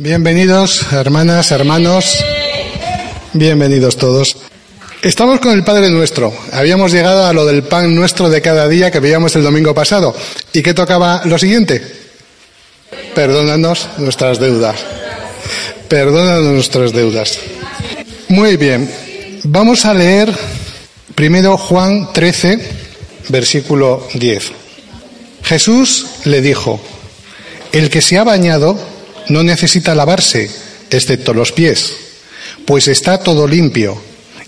Bienvenidos, hermanas, hermanos. Bienvenidos todos. Estamos con el Padre Nuestro. Habíamos llegado a lo del pan nuestro de cada día que veíamos el domingo pasado. ¿Y qué tocaba lo siguiente? Perdónanos nuestras deudas. Perdónanos nuestras deudas. Muy bien. Vamos a leer primero Juan 13, versículo 10. Jesús le dijo, el que se ha bañado no necesita lavarse, excepto los pies, pues está todo limpio,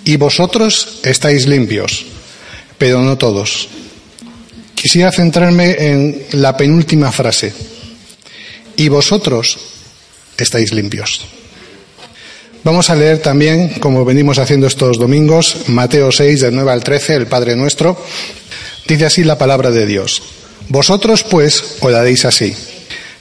y vosotros estáis limpios, pero no todos. Quisiera centrarme en la penúltima frase, y vosotros estáis limpios. Vamos a leer también, como venimos haciendo estos domingos, Mateo 6, del 9 al 13, el Padre Nuestro. Dice así la palabra de Dios. Vosotros, pues, oraréis así.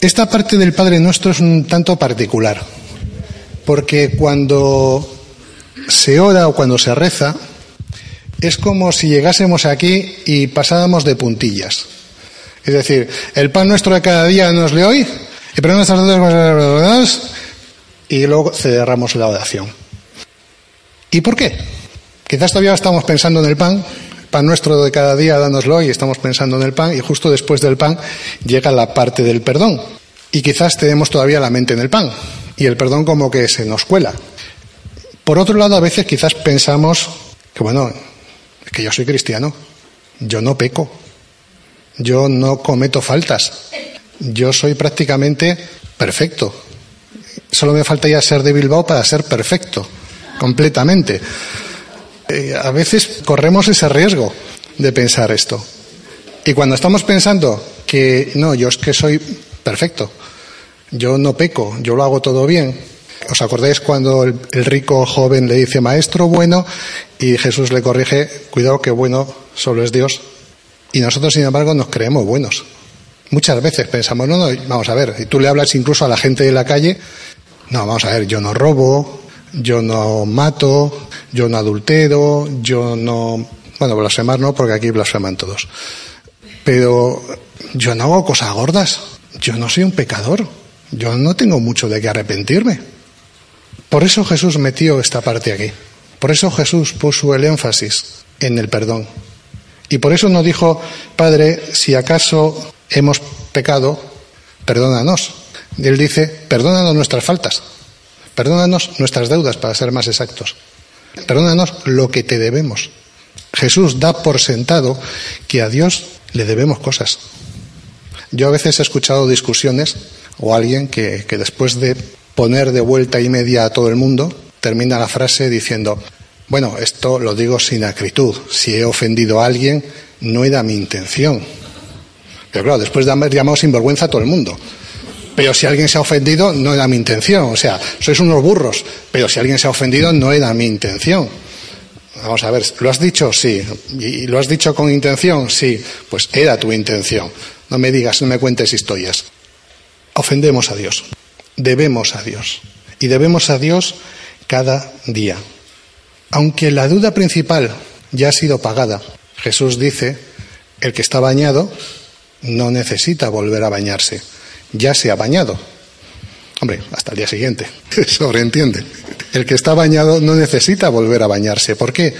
Esta parte del Padre Nuestro es un tanto particular, porque cuando se ora o cuando se reza, es como si llegásemos aquí y pasáramos de puntillas. Es decir, el pan nuestro de cada día nos le hoy, y nuestras deudas, y luego cerramos la oración. ¿Y por qué? Quizás todavía estamos pensando en el pan, pan nuestro de cada día, dánoslo y estamos pensando en el pan y justo después del pan llega la parte del perdón. Y quizás tenemos todavía la mente en el pan y el perdón como que se nos cuela. Por otro lado, a veces quizás pensamos que, bueno, es que yo soy cristiano, yo no peco, yo no cometo faltas, yo soy prácticamente perfecto. Solo me falta ya ser de Bilbao para ser perfecto, completamente. Eh, a veces corremos ese riesgo de pensar esto. Y cuando estamos pensando que no, yo es que soy perfecto, yo no peco, yo lo hago todo bien. ¿Os acordáis cuando el, rico joven le dice maestro bueno y Jesús le corrige, cuidado que bueno solo es Dios? Y nosotros, sin embargo, nos creemos buenos. Muchas veces pensamos, no, no, vamos a ver, y tú le hablas incluso a la gente de la calle, no, vamos a ver, yo no robo, yo no mato, yo no adultero, yo no... Bueno, blasfemar no, porque aquí blasfeman todos. Pero yo no hago cosas gordas, yo no soy un pecador, yo no tengo mucho de qué arrepentirme. Por eso Jesús metió esta parte aquí. Por eso Jesús puso el énfasis en el perdón. Y por eso no dijo, Padre, si acaso hemos pecado, perdónanos. Él dice, perdónanos nuestras faltas. Perdónanos nuestras deudas, para ser más exactos. Perdónanos lo que te debemos. Jesús da por sentado que a Dios le debemos cosas. Yo a veces he escuchado discusiones o alguien que, que después de poner de vuelta y media a todo el mundo, termina la frase diciendo, bueno, esto lo digo sin acritud. Si he ofendido a alguien, no era mi intención. Pero claro, después de haber llamado sinvergüenza a todo el mundo. Pero si alguien se ha ofendido, no era mi intención. O sea, sois unos burros. Pero si alguien se ha ofendido, no era mi intención. Vamos a ver, ¿lo has dicho? Sí. ¿Y lo has dicho con intención? Sí. Pues era tu intención. No me digas, no me cuentes historias. Ofendemos a Dios. Debemos a Dios. Y debemos a Dios cada día. Aunque la duda principal ya ha sido pagada, Jesús dice, el que está bañado no necesita volver a bañarse ya se ha bañado. Hombre, hasta el día siguiente, sobreentiende. El que está bañado no necesita volver a bañarse. ¿Por qué?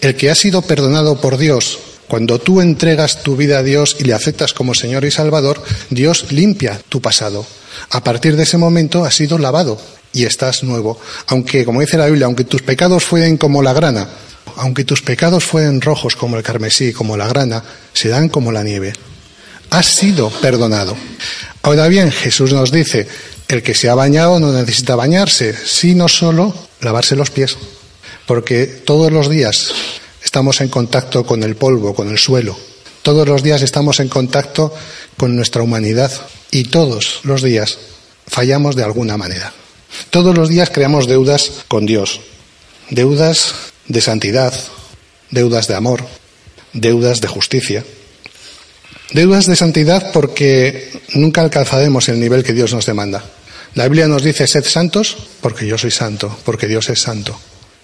El que ha sido perdonado por Dios Cuando tú entregas tu vida a Dios y le aceptas como Señor y Salvador, Dios limpia tu pasado. A partir de ese momento has sido lavado y estás nuevo. Aunque, como dice la Biblia, aunque tus pecados fueren como la grana, aunque tus pecados fueren rojos como el carmesí, como la grana, se dan como la nieve. Has sido perdonado. Ahora bien, Jesús nos dice, el que se ha bañado no necesita bañarse, sino solo lavarse los pies. Porque todos los días estamos en contacto con el polvo, con el suelo. Todos los días estamos en contacto con nuestra humanidad y todos los días fallamos de alguna manera. Todos los días creamos deudas con Dios, deudas de santidad, deudas de amor, deudas de justicia. Deudas de santidad porque nunca alcanzaremos el nivel que Dios nos demanda. La Biblia nos dice, sed santos porque yo soy santo, porque Dios es santo.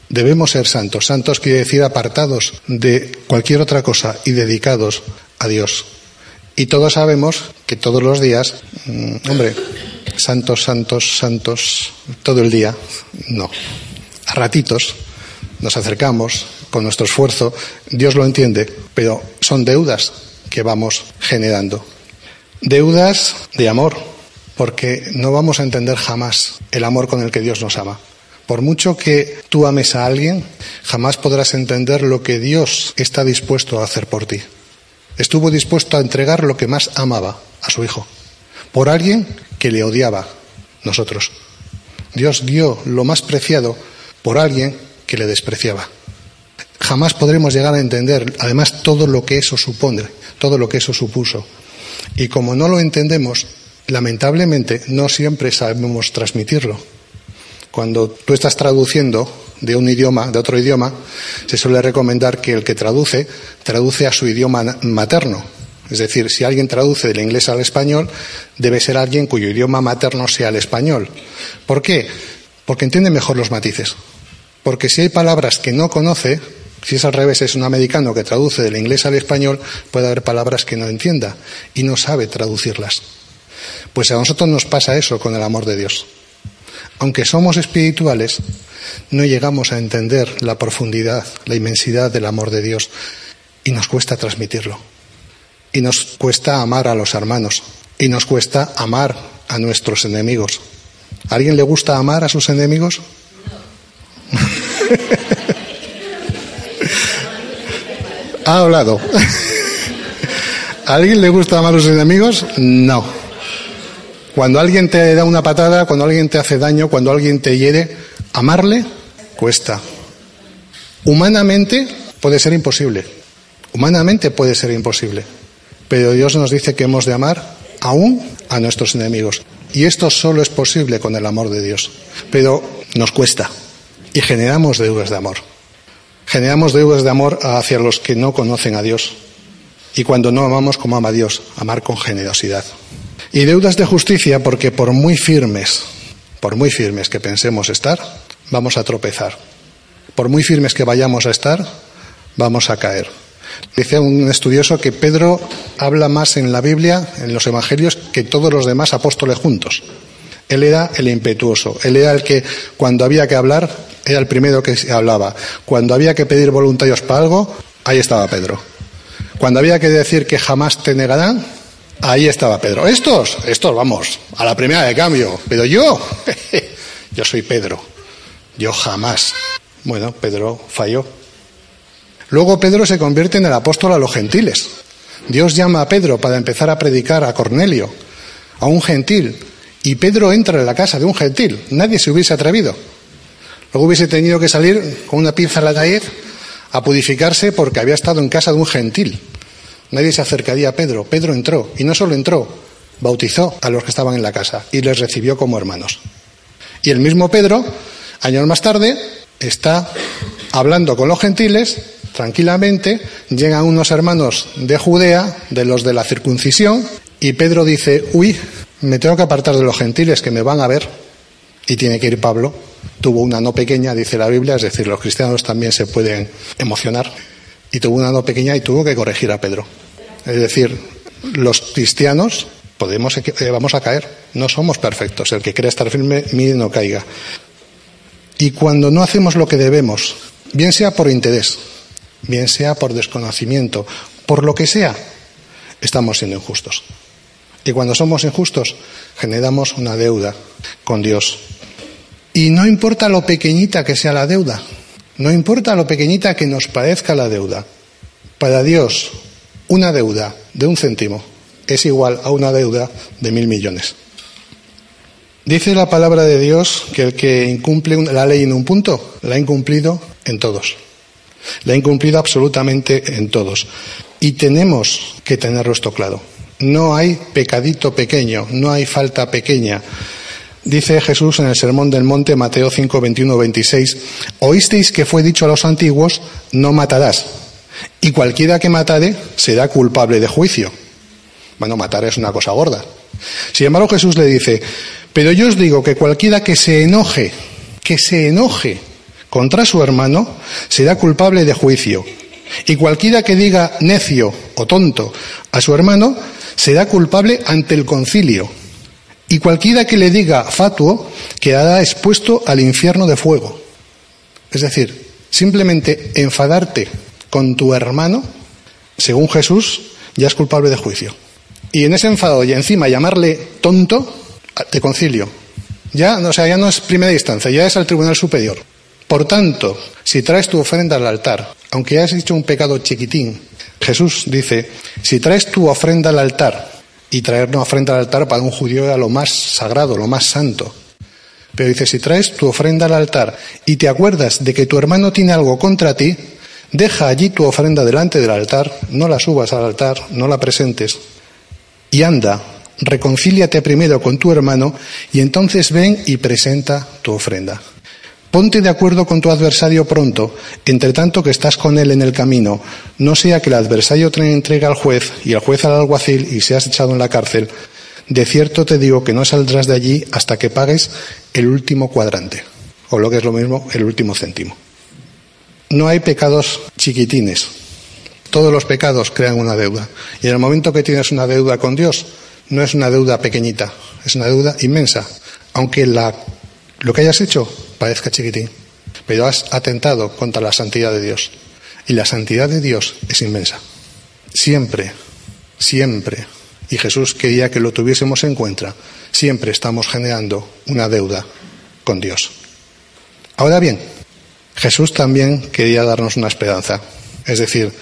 Debemos ser santos. Santos quiere decir apartados de cualquier otra cosa y dedicados a Dios. Y todos sabemos que todos los días, mm, hombre, santos, santos, santos, todo el día, no. A ratitos nos acercamos con nuestro esfuerzo, Dios lo entiende, pero son deudas que vamos generando. Deudas de amor, porque no vamos a entender jamás el amor con el que Dios nos ama. Por mucho que tú ames a alguien, jamás podrás entender lo que Dios está dispuesto a hacer por ti. Estuvo dispuesto a entregar lo que más amaba, a su Hijo, por alguien que le odiaba, nosotros. Dios dio lo más preciado por alguien que le despreciaba. Jamás podremos llegar a entender, además, todo lo que eso supone, todo lo que eso supuso. Y como no lo entendemos, lamentablemente no siempre sabemos transmitirlo. Cuando tú estás traduciendo de un idioma, de otro idioma, se suele recomendar que el que traduce, traduce a su idioma materno. Es decir, si alguien traduce del inglés al español, debe ser alguien cuyo idioma materno sea el español. ¿Por qué? Porque entiende mejor los matices. Porque si hay palabras que no conoce, si es al revés, es un americano que traduce del inglés al español, puede haber palabras que no entienda y no sabe traducirlas. Pues a nosotros nos pasa eso con el amor de Dios aunque somos espirituales, no llegamos a entender la profundidad, la inmensidad del amor de Dios y nos cuesta transmitirlo. Y nos cuesta amar a los hermanos y nos cuesta amar a nuestros enemigos. ¿A alguien le gusta amar a sus enemigos? Ha hablado. ¿A alguien le gusta amar a sus enemigos? No. Cuando alguien te da una patada, cuando alguien te hace daño, cuando alguien te hiere, amarle cuesta. Humanamente puede ser imposible. Humanamente puede ser imposible. Pero Dios nos dice que hemos de amar aún a nuestros enemigos. Y esto solo es posible con el amor de Dios. Pero nos cuesta. Y generamos deudas de amor. Generamos deudas de amor hacia los que no conocen a Dios. Y cuando no amamos como ama Dios, amar con generosidad. Y deudas de justicia porque por muy firmes, por muy firmes que pensemos estar, vamos a tropezar. Por muy firmes que vayamos a estar, vamos a caer. Dice un estudioso que Pedro habla más en la Biblia, en los Evangelios, que todos los demás apóstoles juntos. Él era el impetuoso, él era el que cuando había que hablar, era el primero que hablaba. Cuando había que pedir voluntarios para algo, ahí estaba Pedro. Cuando había que decir que jamás te negarán, Ahí estaba Pedro. Estos, estos, vamos, a la primera de cambio. Pero yo, yo soy Pedro. Yo jamás. Bueno, Pedro falló. Luego Pedro se convierte en el apóstol a los gentiles. Dios llama a Pedro para empezar a predicar a Cornelio, a un gentil. Y Pedro entra en la casa de un gentil. Nadie se hubiese atrevido. Luego hubiese tenido que salir con una pinza a la calle a purificarse porque había estado en casa de un gentil. Nadie se acercaría a Pedro. Pedro entró, y no solo entró, bautizó a los que estaban en la casa y les recibió como hermanos. Y el mismo Pedro, años más tarde, está hablando con los gentiles, tranquilamente, llegan unos hermanos de Judea, de los de la circuncisión, y Pedro dice, uy, me tengo que apartar de los gentiles que me van a ver, y tiene que ir Pablo. Tuvo una no pequeña, dice la Biblia, es decir, los cristianos también se pueden emocionar, y tuvo una no pequeña y tuvo que corregir a Pedro. Es decir, los cristianos podemos, eh, vamos a caer, no somos perfectos. El que quiere estar firme, mire no caiga. Y cuando no hacemos lo que debemos, bien sea por interés, bien sea por desconocimiento por lo que sea, estamos siendo injustos. Y cuando somos injustos, generamos una deuda con Dios. Y no importa lo pequeñita que sea la deuda, no importa lo pequeñita que nos parezca la deuda. Para Dios, una deuda de un céntimo es igual a una deuda de mil millones. Dice la palabra de Dios que el que incumple la ley en un punto, la ha incumplido en todos. La ha incumplido absolutamente en todos. Y tenemos que tenerlo esto claro. No hay pecadito pequeño, no hay falta pequeña. Dice Jesús en el Sermón del Monte, Mateo 5, 21, 26, oísteis que fue dicho a los antiguos, no matarás, y cualquiera que matare será culpable de juicio. Bueno, matar es una cosa gorda. Sin embargo, Jesús le dice, pero yo os digo que cualquiera que se enoje, que se enoje contra su hermano, será culpable de juicio. Y cualquiera que diga necio o tonto a su hermano, será culpable ante el concilio. Y cualquiera que le diga fatuo quedará expuesto al infierno de fuego. Es decir, simplemente enfadarte con tu hermano, según Jesús, ya es culpable de juicio. Y en ese enfado y encima llamarle tonto, te concilio. Ya, o sea, ya no es primera instancia, ya es al Tribunal Superior. Por tanto, si traes tu ofrenda al altar, aunque hayas hecho un pecado chiquitín, Jesús dice, si traes tu ofrenda al altar, y traer una ofrenda al altar para un judío era lo más sagrado, lo más santo. Pero dice, si traes tu ofrenda al altar y te acuerdas de que tu hermano tiene algo contra ti, deja allí tu ofrenda delante del altar, no la subas al altar, no la presentes, y anda, reconcíliate primero con tu hermano y entonces ven y presenta tu ofrenda. Ponte de acuerdo con tu adversario pronto, entre tanto que estás con él en el camino, no sea que el adversario te entregue al juez y el juez al alguacil y seas echado en la cárcel. De cierto te digo que no saldrás de allí hasta que pagues el último cuadrante, o lo que es lo mismo, el último céntimo. No hay pecados chiquitines. Todos los pecados crean una deuda. Y en el momento que tienes una deuda con Dios, no es una deuda pequeñita, es una deuda inmensa. Aunque la, lo que hayas hecho parezca chiquitín, pero has atentado contra la santidad de Dios. Y la santidad de Dios es inmensa. Siempre, siempre, y Jesús quería que lo tuviésemos en cuenta, siempre estamos generando una deuda con Dios. Ahora bien, Jesús también quería darnos una esperanza. Es decir,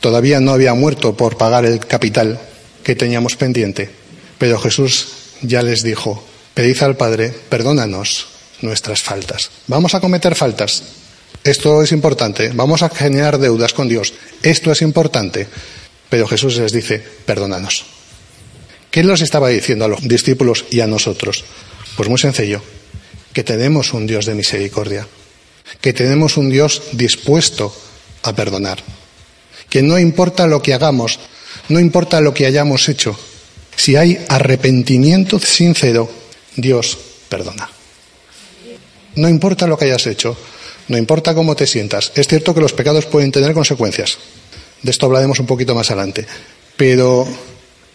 todavía no había muerto por pagar el capital que teníamos pendiente, pero Jesús ya les dijo, pedid al Padre, perdónanos, nuestras faltas. Vamos a cometer faltas. Esto es importante. Vamos a generar deudas con Dios. Esto es importante. Pero Jesús les dice, perdónanos. ¿Qué nos estaba diciendo a los discípulos y a nosotros? Pues muy sencillo, que tenemos un Dios de misericordia, que tenemos un Dios dispuesto a perdonar, que no importa lo que hagamos, no importa lo que hayamos hecho, si hay arrepentimiento sincero, Dios perdona. No importa lo que hayas hecho, no importa cómo te sientas. Es cierto que los pecados pueden tener consecuencias. De esto hablaremos un poquito más adelante. Pero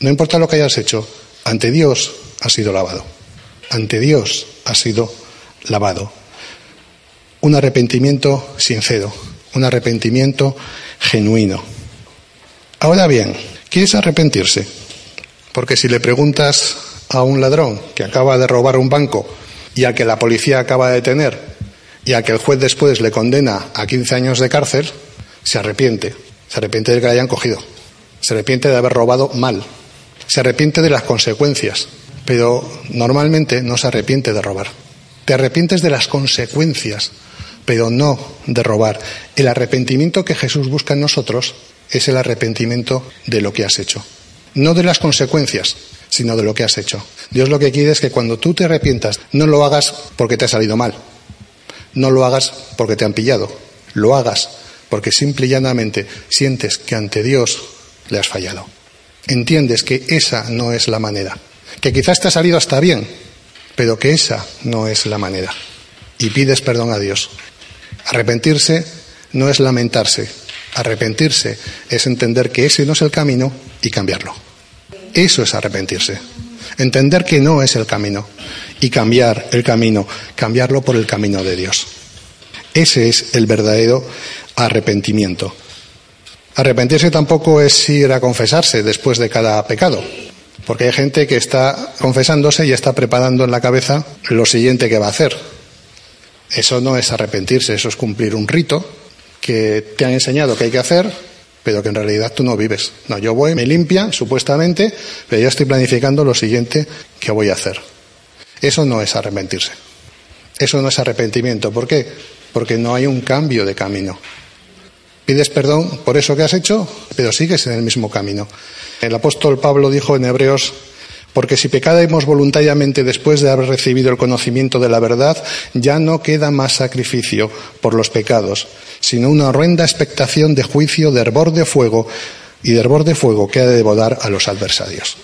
no importa lo que hayas hecho, ante Dios has sido lavado. Ante Dios has sido lavado. Un arrepentimiento sincero, un arrepentimiento genuino. Ahora bien, ¿quieres arrepentirse? Porque si le preguntas a un ladrón que acaba de robar un banco, y al que la policía acaba de detener y al que el juez después le condena a 15 años de cárcel, se arrepiente. Se arrepiente de que le hayan cogido. Se arrepiente de haber robado mal. Se arrepiente de las consecuencias. Pero normalmente no se arrepiente de robar. Te arrepientes de las consecuencias, pero no de robar. El arrepentimiento que Jesús busca en nosotros es el arrepentimiento de lo que has hecho. No de las consecuencias, sino de lo que has hecho. Dios lo que quiere es que cuando tú te arrepientas, no lo hagas porque te ha salido mal, no lo hagas porque te han pillado, lo hagas porque simple y llanamente sientes que ante Dios le has fallado. Entiendes que esa no es la manera, que quizás te ha salido hasta bien, pero que esa no es la manera. Y pides perdón a Dios. Arrepentirse no es lamentarse, arrepentirse es entender que ese no es el camino y cambiarlo. Eso es arrepentirse. Entender que no es el camino y cambiar el camino, cambiarlo por el camino de Dios. Ese es el verdadero arrepentimiento. Arrepentirse tampoco es ir a confesarse después de cada pecado, porque hay gente que está confesándose y está preparando en la cabeza lo siguiente que va a hacer. Eso no es arrepentirse, eso es cumplir un rito que te han enseñado que hay que hacer, pero que en realidad tú no vives. No, yo voy, me limpia, supuestamente, pero ya estoy planificando lo siguiente que voy a hacer. Eso no es arrepentirse. Eso no es arrepentimiento. ¿Por qué? Porque no hay un cambio de camino. Pides perdón por eso que has hecho, pero sigues en el mismo camino. El apóstol Pablo dijo en Hebreos, porque si pecáramos voluntariamente después de haber recibido el conocimiento de la verdad, ya no queda más sacrificio por los pecados, sino una horrenda expectación de juicio, de hervor de fuego y de hervor de fuego que ha de devorar a los adversarios.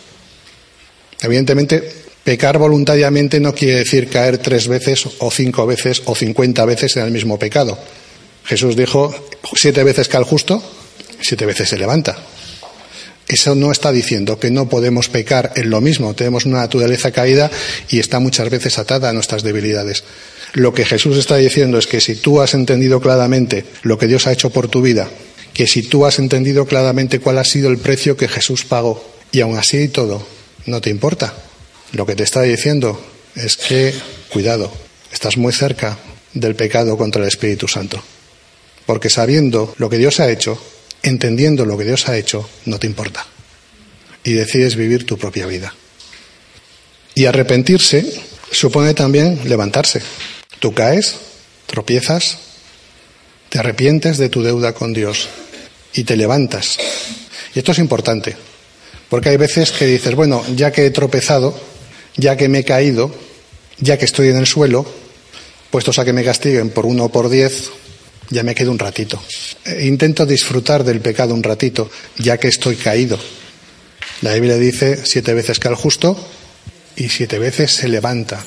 Evidentemente, Pecar voluntariamente no quiere decir caer tres veces o cinco veces o cincuenta veces en el mismo pecado. Jesús dijo, siete veces cae el justo, siete veces se levanta. Eso no está diciendo que no podemos pecar en lo mismo. Tenemos una naturaleza caída y está muchas veces atada a nuestras debilidades. Lo que Jesús está diciendo es que si tú has entendido claramente lo que Dios ha hecho por tu vida, que si tú has entendido claramente cuál ha sido el precio que Jesús pagó, y aún así y todo, no te importa, lo que te está diciendo es que, cuidado, estás muy cerca del pecado contra el Espíritu Santo. Porque sabiendo lo que Dios ha hecho, entendiendo lo que Dios ha hecho, no te importa. Y decides vivir tu propia vida. Y arrepentirse supone también levantarse. Tú caes, tropiezas, te arrepientes de tu deuda con Dios y te levantas. Y esto es importante, porque hay veces que dices, bueno, ya que he tropezado, ya que me he caído, ya que estoy en el suelo, puestos a que me castiguen por uno o por diez, ya me quedo un ratito. E intento disfrutar del pecado un ratito, ya que estoy caído. La Biblia dice siete veces que al justo y siete veces se levanta.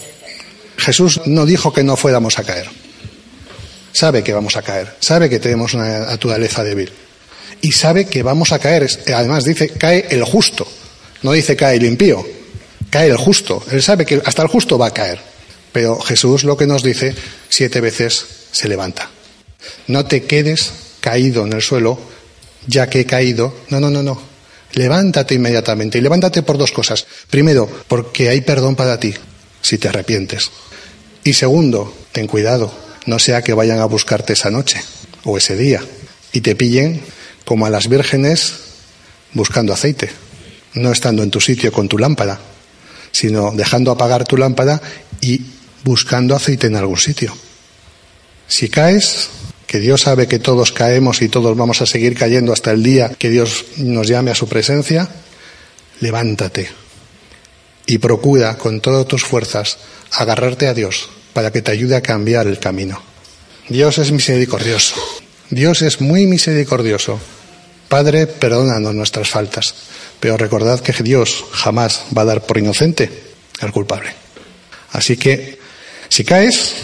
Jesús no dijo que no fuéramos a caer. Sabe que vamos a caer, sabe que tenemos una naturaleza débil y sabe que vamos a caer. Además dice, cae el justo, no dice cae el impío cae el justo. Él sabe que hasta el justo va a caer. Pero Jesús lo que nos dice, siete veces se levanta. No te quedes caído en el suelo, ya que he caído. No, no, no, no. Levántate inmediatamente. Y levántate por dos cosas. Primero, porque hay perdón para ti, si te arrepientes. Y segundo, ten cuidado. No sea que vayan a buscarte esa noche o ese día y te pillen como a las vírgenes buscando aceite, no estando en tu sitio con tu lámpara sino dejando apagar tu lámpara y buscando aceite en algún sitio. Si caes, que Dios sabe que todos caemos y todos vamos a seguir cayendo hasta el día que Dios nos llame a su presencia, levántate y procura con todas tus fuerzas agarrarte a Dios para que te ayude a cambiar el camino. Dios es misericordioso. Dios es muy misericordioso. Padre, perdónanos nuestras faltas. Pero recordad que Dios jamás va a dar por inocente al culpable. Así que, si caes,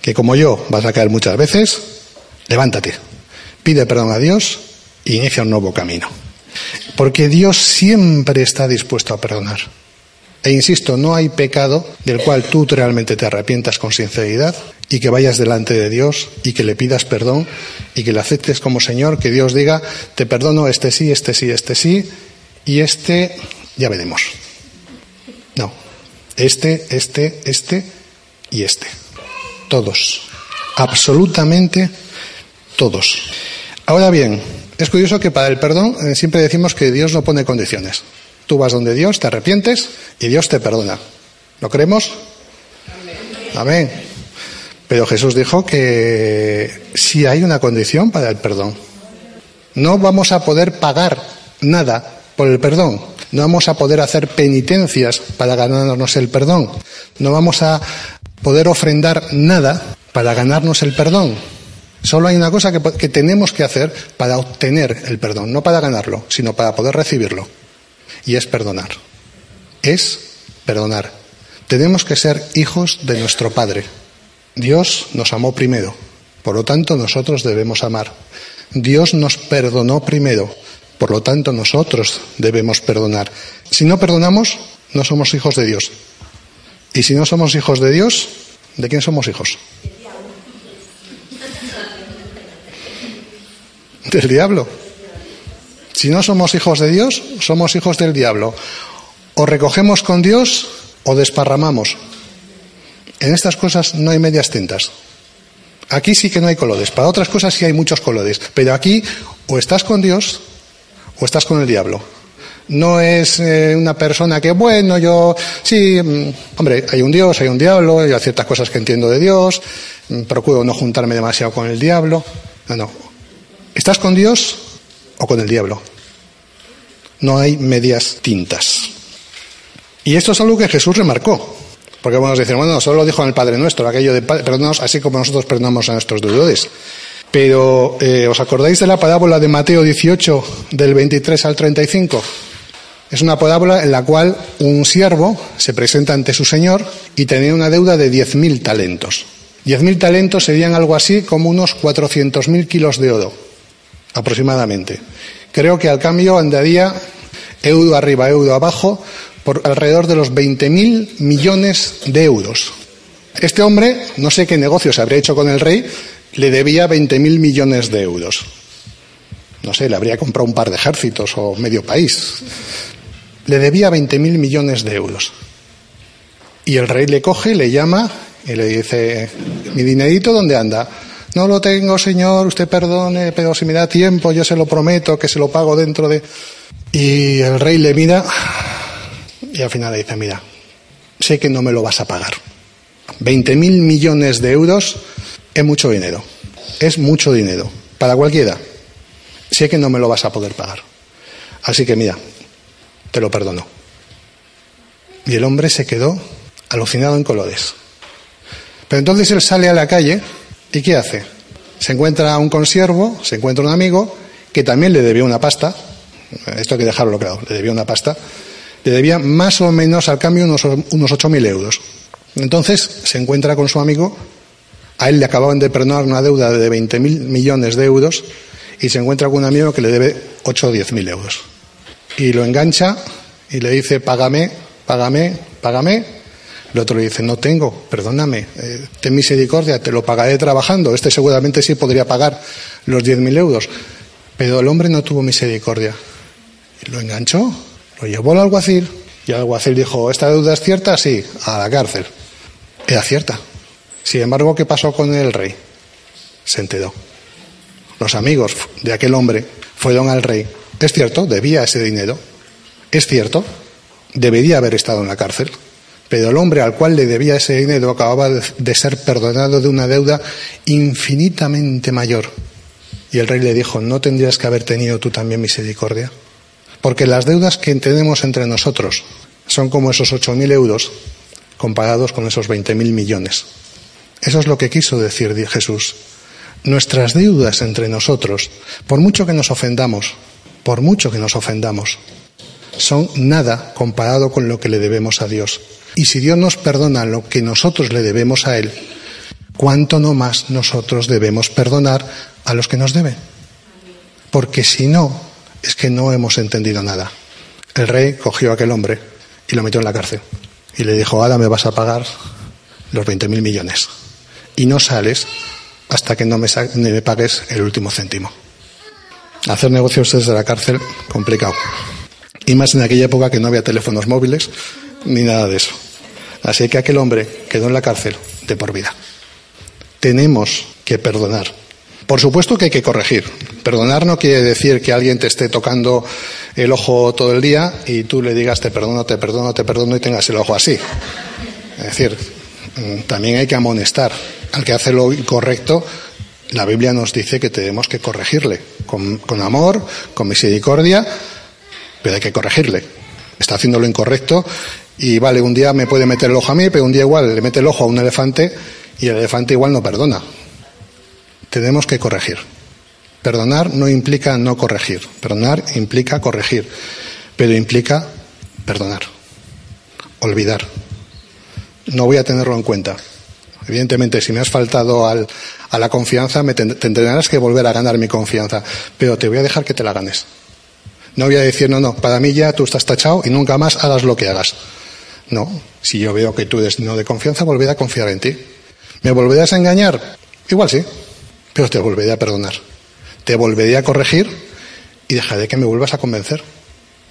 que como yo vas a caer muchas veces, levántate, pide perdón a Dios e inicia un nuevo camino. Porque Dios siempre está dispuesto a perdonar. E insisto, no hay pecado del cual tú realmente te arrepientas con sinceridad y que vayas delante de Dios y que le pidas perdón y que le aceptes como Señor, que Dios diga, te perdono este sí, este sí, este sí, y este, ya veremos. No, este, este, este y este. Todos. Absolutamente todos. Ahora bien, es curioso que para el perdón eh, siempre decimos que Dios no pone condiciones. Tú vas donde Dios, te arrepientes y Dios te perdona. ¿Lo creemos? Amén. Pero Jesús dijo que si hay una condición para el perdón. No vamos a poder pagar nada por el perdón. No vamos a poder hacer penitencias para ganarnos el perdón. No vamos a poder ofrendar nada para ganarnos el perdón. Solo hay una cosa que, que, tenemos que hacer para obtener el perdón, no para ganarlo, sino para poder recibirlo. Y es perdonar. Es perdonar. Tenemos que ser hijos de nuestro Padre. Dios nos amó primero, por lo tanto nosotros debemos amar. Dios nos perdonó primero, por lo tanto, nosotros debemos perdonar. Si no perdonamos, no somos hijos de Dios. Y si no somos hijos de Dios, ¿de quién somos hijos? Del diablo. Si no somos hijos de Dios, somos hijos del diablo. O recogemos con Dios o desparramamos. En estas cosas no hay medias tintas. Aquí sí que no hay colores. Para otras cosas sí hay muchos colores. Pero aquí o estás con Dios o estás con el diablo. No es eh, una persona que, bueno, yo, sí, mm, hombre, hay un Dios, hay un diablo, hay ciertas cosas que entiendo de Dios, mm, procuro no juntarme demasiado con el diablo. No, no. ¿Estás con Dios o con el diablo? No hay medias tintas. Y esto es algo que Jesús remarcó. Porque vamos a decir, bueno, solo lo dijo en el Padre Nuestro, aquello de perdonamos así como nosotros perdonamos a nuestros deudores. Pero, eh, ¿os acordáis de la parábola de Mateo 18, del 23 al 35? Es una parábola en la cual un siervo se presenta ante su señor y tenía una deuda de 10.000 talentos. 10.000 talentos serían algo así como unos 400.000 kilos de oro, aproximadamente. Creo que al cambio andaría euro arriba, euro abajo, por alrededor de los 20.000 millones de euros. Este hombre, no sé qué negocio se habría hecho con el rey, le debía 20.000 millones de euros. No sé, le habría comprado un par de ejércitos o medio país. Le debía 20.000 millones de euros. Y el rey le coge, le llama y le dice, mi dinerito, ¿dónde anda? No lo tengo, señor, usted perdone, pero si me da tiempo, yo se lo prometo que se lo pago dentro de... Y el rey le mira y al final le dice, mira, sé que no me lo vas a pagar. 20.000 millones de euros es mucho dinero. Es mucho dinero. Para cualquiera. Sé que no me lo vas a poder pagar. Así que mira, te lo perdono. Y el hombre se quedó alucinado en colores. Pero entonces él sale a la calle y ¿qué hace? Se encuentra un consiervo, se encuentra un amigo que también le debía una pasta. Esto hay que dejarlo claro, le debía una pasta le debía más o menos al cambio unos, unos 8.000 euros. Entonces se encuentra con su amigo, a él le acababan de perdonar una deuda de 20.000 millones de euros y se encuentra con un amigo que le debe 8 o 10.000 euros. Y lo engancha y le dice, págame, págame, págame. El otro le dice, no tengo, perdóname, eh, ten misericordia, te lo pagaré trabajando. Este seguramente sí podría pagar los 10.000 euros. Pero el hombre no tuvo misericordia. Y lo enganchó lo llevó al alguacil y el alguacil dijo, ¿esta deuda es cierta? Sí, a la cárcel. Era cierta. Sin embargo, ¿qué pasó con el rey? Se enteró. Los amigos de aquel hombre fueron al rey. Es cierto, debía ese dinero. Es cierto, debería haber estado en la cárcel. Pero el hombre al cual le debía ese dinero acababa de ser perdonado de una deuda infinitamente mayor. Y el rey le dijo, ¿no tendrías que haber tenido tú también misericordia? Porque las deudas que tenemos entre nosotros son como esos 8.000 euros comparados con esos 20.000 millones. Eso es lo que quiso decir Jesús. Nuestras deudas entre nosotros, por mucho que nos ofendamos, por mucho que nos ofendamos, son nada comparado con lo que le debemos a Dios. Y si Dios nos perdona lo que nosotros le debemos a Él, ¿cuánto no más nosotros debemos perdonar a los que nos deben? Porque si no, es que no hemos entendido nada. El rey cogió a aquel hombre y lo metió en la cárcel. Y le dijo, ahora me vas a pagar los 20.000 millones. Y no sales hasta que no me, me pagues el último céntimo. Hacer negocios desde la cárcel, complicado. Y más en aquella época que no había teléfonos móviles ni nada de eso. Así que aquel hombre quedó en la cárcel de por vida. Tenemos que perdonar por supuesto que hay que corregir. Perdonar no quiere decir que alguien te esté tocando el ojo todo el día y tú le digas te perdono, te perdono, te perdono y tengas el ojo así. Es decir, mm, también hay que amonestar al que hace lo incorrecto. La Biblia nos dice que tenemos que corregirle con, con amor, con misericordia, pero hay que corregirle. Está haciendo lo incorrecto y vale, un día me puede meter el ojo a mí, pero un día igual le mete el ojo a un elefante y el elefante igual no perdona tenemos que corregir. Perdonar no implica no corregir, perdonar implica corregir, pero implica perdonar, olvidar. No voy a tenerlo en cuenta. Evidentemente, si me has faltado al, a la confianza, me tendrás que volver a ganar mi confianza, pero te voy a dejar que te la ganes. No voy a decir, no, no, para mí ya tú estás tachado y nunca más hagas lo que hagas. No, si yo veo que tú eres no de confianza, volveré a confiar en ti. ¿Me volverás a engañar? Igual sí, pero te volveré a perdonar. Te volveré a corregir y dejaré que me vuelvas a convencer.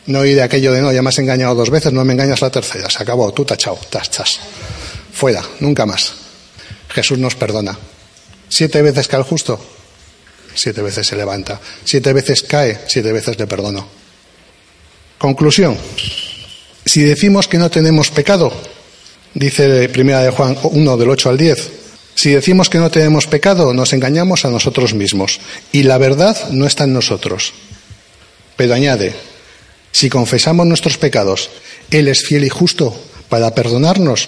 No de aquello de no, ya me has engañado dos veces, no me engañas la tercera, se acabó, tú tachao, tas, tas. Fuera, nunca más. Jesús nos perdona. Siete veces cae el justo, siete veces se levanta. Siete veces cae, siete veces le perdono. Conclusión. Si decimos que no tenemos pecado, dice primera de Juan 1 del 8 al 10, si decimos que no tenemos pecado, nos engañamos a nosotros mismos y la verdad no está en nosotros. Pero añade, si confesamos nuestros pecados, Él es fiel y justo para perdonarnos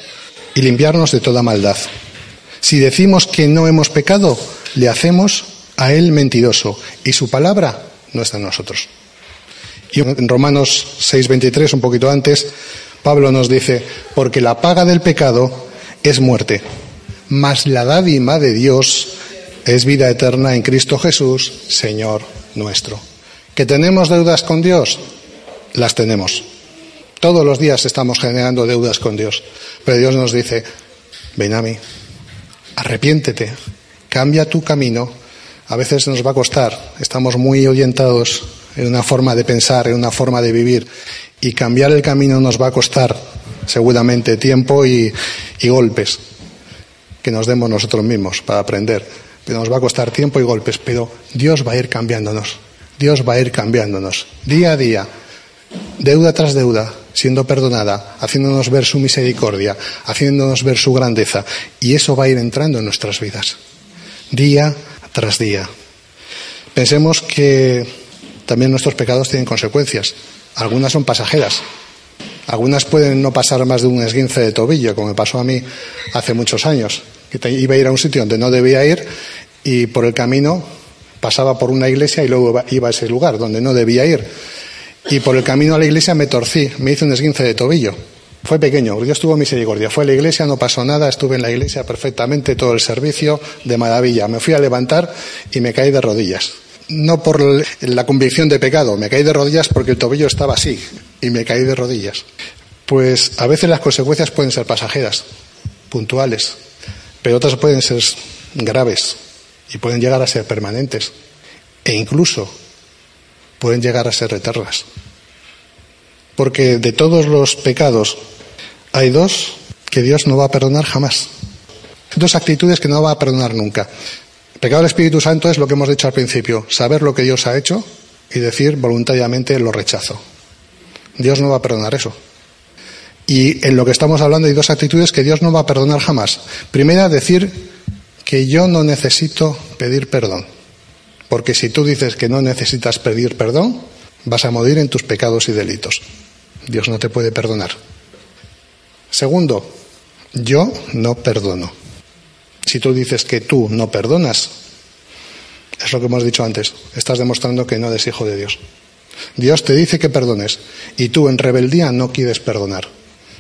y limpiarnos de toda maldad. Si decimos que no hemos pecado, le hacemos a Él mentiroso y su palabra no está en nosotros. Y en Romanos 6:23, un poquito antes, Pablo nos dice, porque la paga del pecado es muerte, mas la dádiva de Dios es vida eterna en Cristo Jesús, Señor nuestro. ¿Que tenemos deudas con Dios? las tenemos. Todos los días estamos generando deudas con Dios. Pero Dios nos dice, ven a mí, arrepiéntete, cambia tu camino. A veces nos va a costar, estamos muy orientados en una forma de pensar, en una forma de vivir, y cambiar el camino nos va a costar seguramente tiempo y, y golpes que nos demos nosotros mismos para aprender. Pero nos va a costar tiempo y golpes, pero Dios va a ir cambiándonos. Dios va a ir cambiándonos día a día deuda tras deuda, siendo perdonada, haciéndonos ver su misericordia, haciéndonos ver su grandeza. Y eso va a ir entrando en nuestras vidas, día tras día. Pensemos que también nuestros pecados tienen consecuencias. Algunas son pasajeras. Algunas pueden no pasar más de un esguince de tobillo, como me pasó a mí hace muchos años. Que iba a ir a un sitio donde no debía ir y por el camino pasaba por una iglesia y luego iba a ese lugar donde no debía ir y por el camino a la iglesia me torcí, me hice un esguince de tobillo. Fue pequeño, Dios tuvo misericordia. Fue a la iglesia, no pasó nada, estuve en la iglesia perfectamente, todo el servicio, de maravilla. Me fui a levantar y me caí de rodillas. No por la convicción de pecado, me caí de rodillas porque el tobillo estaba así y me caí de rodillas. Pues a veces las consecuencias pueden ser pasajeras, puntuales, pero otras pueden ser graves y pueden llegar a ser permanentes. E incluso pueden llegar a ser eternas. Porque de todos los pecados hay dos que Dios no va a perdonar jamás. Dos actitudes que no va a perdonar nunca. Pecado del Espíritu Santo es lo que hemos dicho al principio, saber lo que Dios ha hecho y decir voluntariamente lo rechazo. Dios no va a perdonar eso. Y en lo que estamos hablando hay dos actitudes que Dios no va a perdonar jamás. Primera, decir que yo no necesito pedir perdón. Porque si tú dices que no necesitas pedir perdón, vas a morir en tus pecados y delitos. Dios no te puede perdonar. Segundo, yo no perdono. Si tú dices que tú no perdonas, es lo que hemos dicho antes, estás demostrando que no eres hijo de Dios. Dios te dice que perdones y tú en rebeldía no quieres perdonar.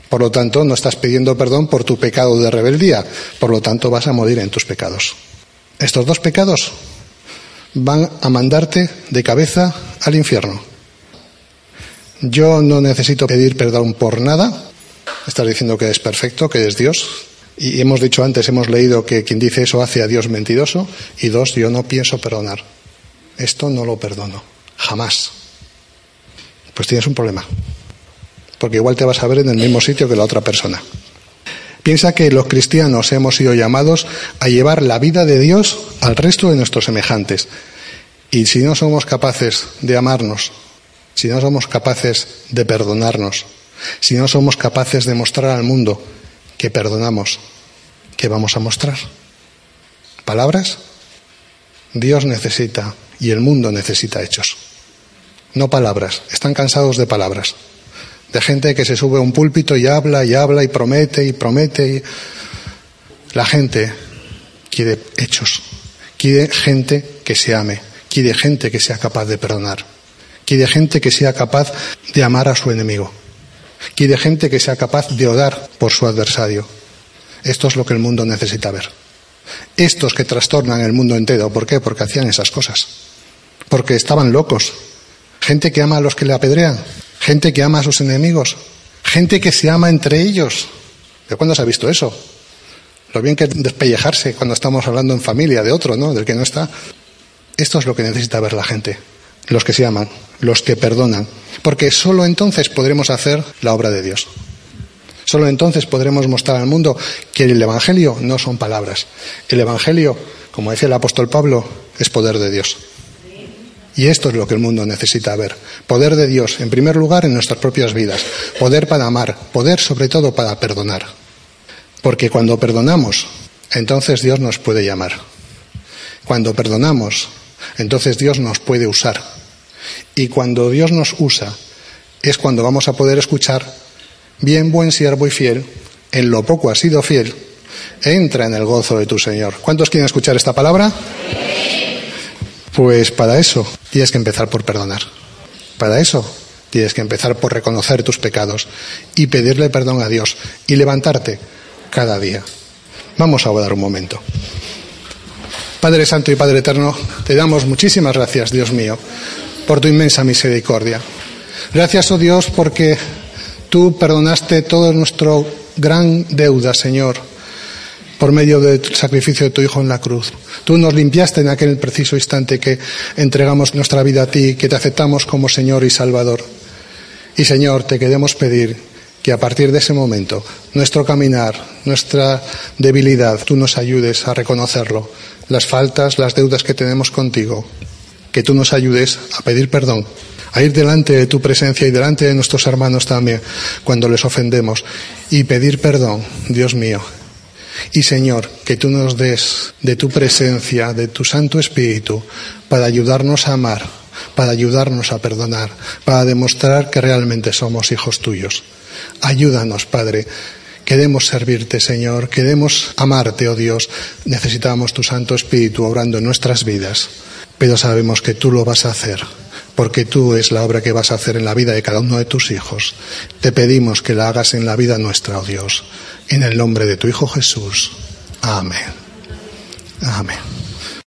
Por lo tanto, no estás pidiendo perdón por tu pecado de rebeldía. Por lo tanto, vas a morir en tus pecados. Estos dos pecados van a mandarte de cabeza al infierno. Yo no necesito pedir perdón por nada. Estás diciendo que es perfecto, que es Dios. Y hemos dicho antes, hemos leído que quien dice eso hace a Dios mentiroso. Y dos, yo no pienso perdonar. Esto no lo perdono. Jamás. Pues tienes un problema. Porque igual te vas a ver en el mismo sitio que la otra persona. Piensa que los cristianos hemos sido llamados a llevar la vida de Dios al resto de nuestros semejantes. Y si no somos capaces de amarnos, si no somos capaces de perdonarnos, si no somos capaces de mostrar al mundo que perdonamos, ¿qué vamos a mostrar? ¿Palabras? Dios necesita y el mundo necesita hechos. No palabras. Están cansados de palabras de gente que se sube a un púlpito y habla y habla y promete y promete. Y... La gente quiere hechos, quiere gente que se ame, quiere gente que sea capaz de perdonar, quiere gente que sea capaz de amar a su enemigo, quiere gente que sea capaz de orar por su adversario. Esto es lo que el mundo necesita ver. Estos que trastornan el mundo entero, ¿por qué? Porque hacían esas cosas. Porque estaban locos. Gente que ama a los que le apedrean, gente que ama a sus enemigos, gente que se ama entre ellos. ¿De cuándo se ha visto eso? Lo bien que despellejarse cuando estamos hablando en familia de otro, ¿no? Del que no está. Esto es lo que necesita ver la gente. Los que se aman, los que perdonan, porque solo entonces podremos hacer la obra de Dios. Solo entonces podremos mostrar al mundo que el Evangelio no son palabras. El Evangelio, como decía el apóstol Pablo, es poder de Dios. Y esto es lo que el mundo necesita ver. Poder de Dios, en primer lugar, en nuestras propias vidas. Poder para amar. Poder, sobre todo, para perdonar. Porque cuando perdonamos, entonces Dios nos puede llamar. Cuando perdonamos, entonces Dios nos puede usar. Y cuando Dios nos usa, es cuando vamos a poder escuchar, bien buen siervo y fiel, en lo poco has sido fiel, entra en el gozo de tu Señor. ¿Cuántos quieren escuchar esta palabra? Pues para eso tienes que empezar por perdonar. Para eso tienes que empezar por reconocer tus pecados y pedirle perdón a Dios y levantarte cada día. Vamos a orar un momento. Padre Santo y Padre Eterno, te damos muchísimas gracias, Dios mío, por tu inmensa misericordia. Gracias, oh Dios, porque tú perdonaste todo nuestro gran deuda, Señor por medio del sacrificio de tu Hijo en la cruz. Tú nos limpiaste en aquel preciso instante que entregamos nuestra vida a ti, que te aceptamos como Señor y Salvador. Y Señor, te queremos pedir que a partir de ese momento nuestro caminar, nuestra debilidad, tú nos ayudes a reconocerlo, las faltas, las deudas que tenemos contigo, que tú nos ayudes a pedir perdón, a ir delante de tu presencia y delante de nuestros hermanos también cuando les ofendemos y pedir perdón, Dios mío, y Señor, que tú nos des de tu presencia, de tu Santo Espíritu, para ayudarnos a amar, para ayudarnos a perdonar, para demostrar que realmente somos hijos tuyos. Ayúdanos, Padre. Queremos servirte, Señor. Queremos amarte, oh Dios. Necesitamos tu Santo Espíritu obrando en nuestras vidas. Pero sabemos que tú lo vas a hacer porque tú es la obra que vas a hacer en la vida de cada uno de tus hijos. Te pedimos que la hagas en la vida nuestra, oh Dios. En el nombre de tu Hijo Jesús. Amén. Amén.